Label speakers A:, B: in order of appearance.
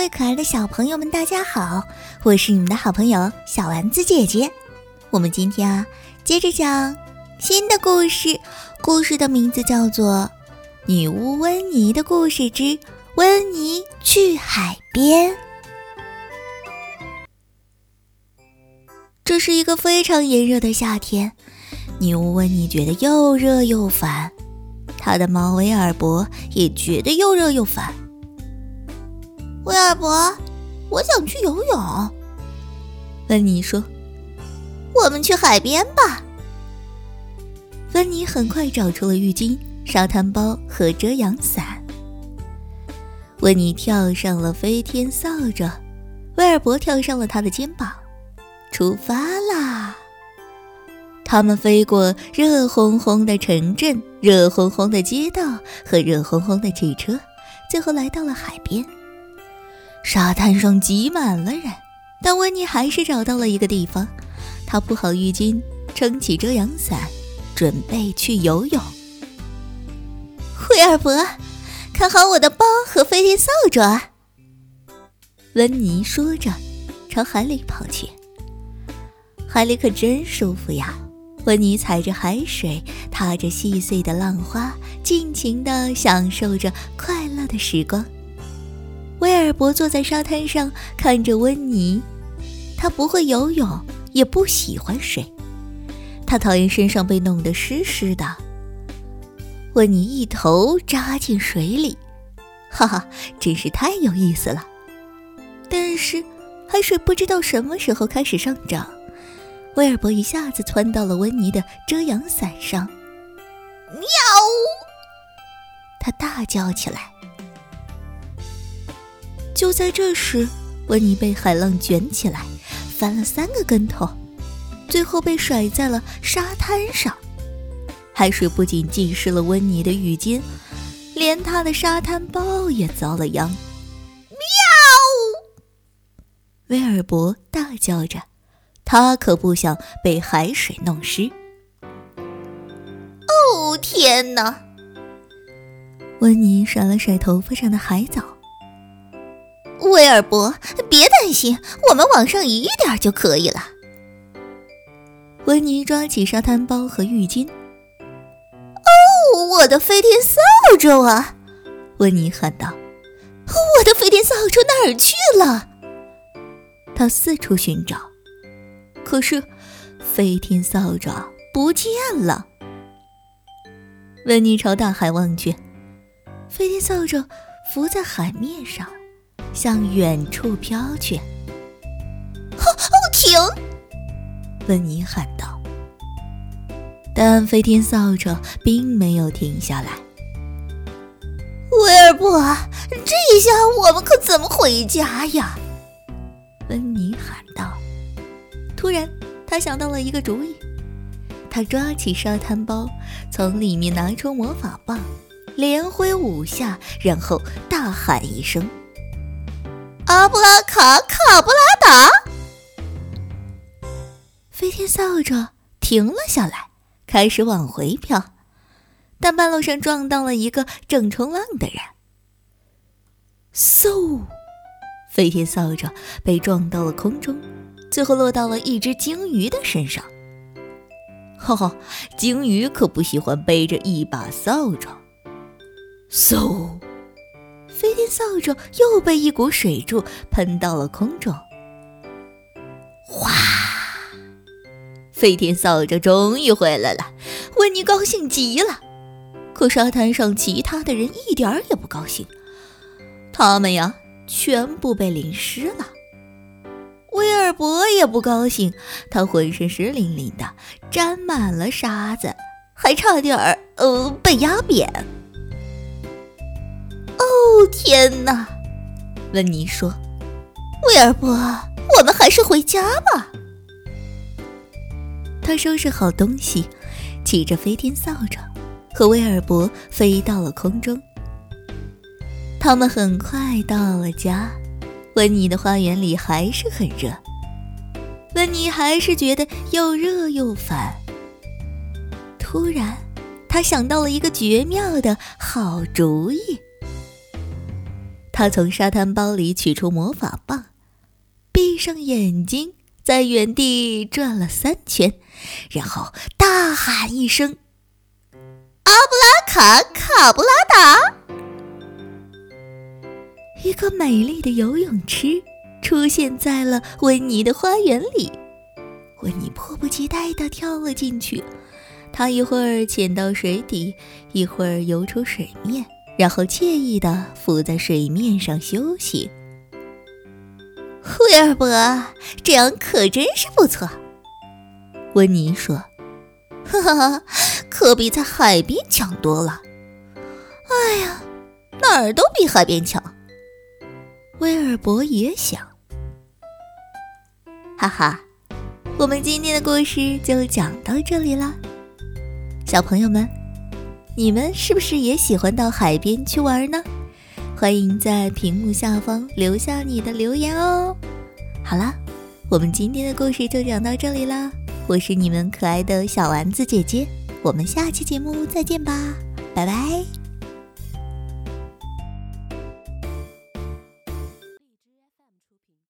A: 位可爱的小朋友们，大家好！我是你们的好朋友小丸子姐姐。我们今天啊，接着讲新的故事，故事的名字叫做《女巫温妮的故事之温妮去海边》。这是一个非常炎热的夏天，女巫温妮觉得又热又烦，她的猫威尔伯也觉得又热又烦。威尔伯，我想去游泳。温妮说：“我们去海边吧。”温妮很快找出了浴巾、沙滩包和遮阳伞。温妮跳上了飞天扫帚，威尔伯跳上了他的肩膀，出发啦！他们飞过热烘烘的城镇、热烘烘的街道和热烘烘的汽车，最后来到了海边。沙滩上挤满了人，但温妮还是找到了一个地方。她铺好浴巾，撑起遮阳伞，准备去游泳。威尔伯，看好我的包和飞天扫帚啊。温妮说着，朝海里跑去。海里可真舒服呀！温妮踩着海水，踏着细碎的浪花，尽情地享受着快乐的时光。威尔伯坐在沙滩上看着温妮，他不会游泳，也不喜欢水，他讨厌身上被弄得湿湿的。温妮一头扎进水里，哈哈，真是太有意思了。但是海水不知道什么时候开始上涨，威尔伯一下子窜到了温妮的遮阳伞上，喵！他大叫起来。就在这时，温妮被海浪卷起来，翻了三个跟头，最后被甩在了沙滩上。海水不仅浸湿了温妮的浴巾，连她的沙滩包也遭了殃。喵！威尔伯大叫着，他可不想被海水弄湿。哦天哪！温妮甩了甩头发上的海藻。威尔伯，别担心，我们往上移一点就可以了。温妮抓起沙滩包和浴巾。哦，我的飞天扫帚啊！温妮喊道：“我的飞天扫帚哪儿去了？”他四处寻找，可是飞天扫帚不见了。温妮朝大海望去，飞天扫帚浮在海面上。向远处飘去。哦哦，停！温妮喊道。但飞天扫帚并没有停下来。威尔伯，这一下我们可怎么回家呀？温妮喊道。突然，他想到了一个主意。他抓起沙滩包，从里面拿出魔法棒，连挥五下，然后大喊一声。布拉卡卡布拉达，飞天扫帚停了下来，开始往回飘，但半路上撞到了一个正冲浪的人。嗖，飞天扫帚被撞到了空中，最后落到了一只鲸鱼的身上。哈哈，鲸鱼可不喜欢背着一把扫帚。嗖。飞天扫帚又被一股水柱喷到了空中，哗！飞天扫帚终于回来了，温妮高兴极了。可沙滩上其他的人一点儿也不高兴，他们呀，全部被淋湿了。威尔伯也不高兴，他浑身湿淋淋的，沾满了沙子，还差点儿呃被压扁。哦天哪！温妮说：“威尔伯，我们还是回家吧。”他收拾好东西，骑着飞天扫帚，和威尔伯飞到了空中。他们很快到了家。温妮的花园里还是很热，温妮还是觉得又热又烦。突然，他想到了一个绝妙的好主意。他从沙滩包里取出魔法棒，闭上眼睛，在原地转了三圈，然后大喊一声：“阿布拉卡卡布拉达！”一个美丽的游泳池出现在了温妮的花园里。温妮迫不及待地跳了进去，他一会儿潜到水底，一会儿游出水面。然后惬意的浮在水面上休息。威尔伯，这样可真是不错。温妮说：“哈哈，可比在海边强多了。”哎呀，哪儿都比海边强。威尔伯也想。哈哈，我们今天的故事就讲到这里了，小朋友们。你们是不是也喜欢到海边去玩呢？欢迎在屏幕下方留下你的留言哦。好了，我们今天的故事就讲到这里啦。我是你们可爱的小丸子姐姐，我们下期节目再见吧，拜拜。